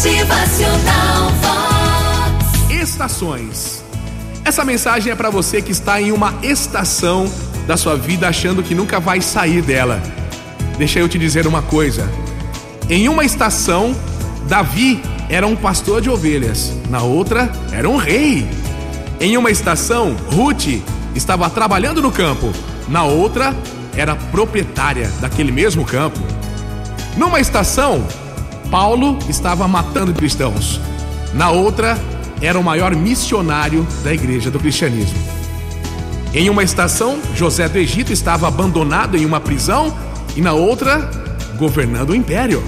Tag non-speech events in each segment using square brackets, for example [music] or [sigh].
Motivacional Vox. Estações. Essa mensagem é para você que está em uma estação da sua vida achando que nunca vai sair dela. Deixa eu te dizer uma coisa. Em uma estação, Davi era um pastor de ovelhas, na outra, era um rei. Em uma estação, Ruth estava trabalhando no campo, na outra, era proprietária daquele mesmo campo. Numa estação, Paulo estava matando cristãos, na outra, era o maior missionário da igreja do cristianismo. Em uma estação, José do Egito estava abandonado em uma prisão e na outra, governando o império.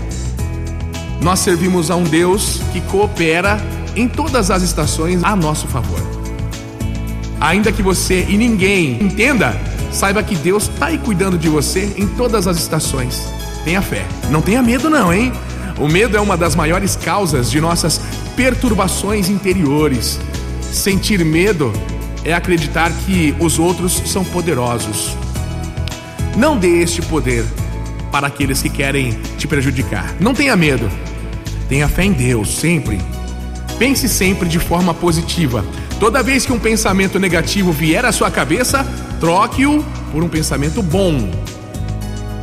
Nós servimos a um Deus que coopera em todas as estações a nosso favor. Ainda que você e ninguém entenda, saiba que Deus está aí cuidando de você em todas as estações. Tenha fé. Não tenha medo, não, hein? O medo é uma das maiores causas de nossas perturbações interiores. Sentir medo é acreditar que os outros são poderosos. Não dê este poder para aqueles que querem te prejudicar. Não tenha medo. Tenha fé em Deus, sempre. Pense sempre de forma positiva. Toda vez que um pensamento negativo vier à sua cabeça, troque-o por um pensamento bom.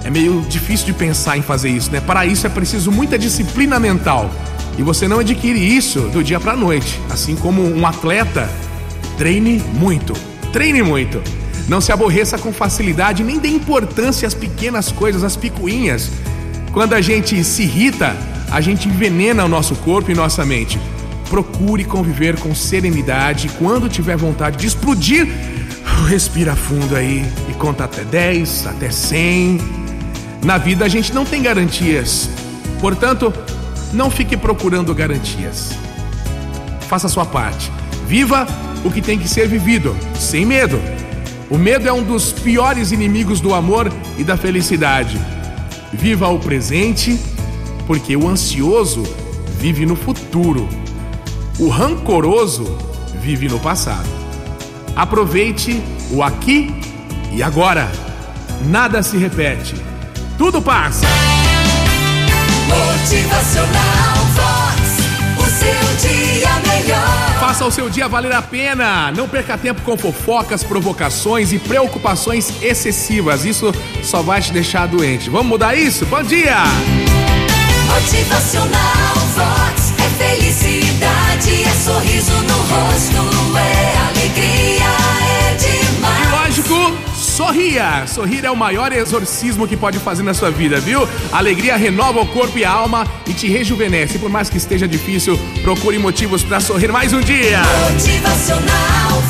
É meio difícil de pensar em fazer isso, né? Para isso é preciso muita disciplina mental. E você não adquire isso do dia para noite. Assim como um atleta, treine muito. Treine muito. Não se aborreça com facilidade, nem dê importância às pequenas coisas, às picuinhas. Quando a gente se irrita, a gente envenena o nosso corpo e nossa mente. Procure conviver com serenidade. Quando tiver vontade de explodir, [laughs] respira fundo aí e conta até 10, até 100. Na vida a gente não tem garantias. Portanto, não fique procurando garantias. Faça a sua parte. Viva o que tem que ser vivido, sem medo. O medo é um dos piores inimigos do amor e da felicidade. Viva o presente, porque o ansioso vive no futuro. O rancoroso vive no passado. Aproveite o aqui e agora. Nada se repete. Tudo passa. Motivacional Vox. O seu dia melhor. Faça o seu dia valer a pena. Não perca tempo com fofocas, provocações e preocupações excessivas. Isso só vai te deixar doente. Vamos mudar isso? Bom dia! Motivacional Vox. É felicidade, é sorriso no rosto, sorria! Sorrir é o maior exorcismo que pode fazer na sua vida, viu? A alegria renova o corpo e a alma e te rejuvenesce. Por mais que esteja difícil, procure motivos para sorrir mais um dia. Motivacional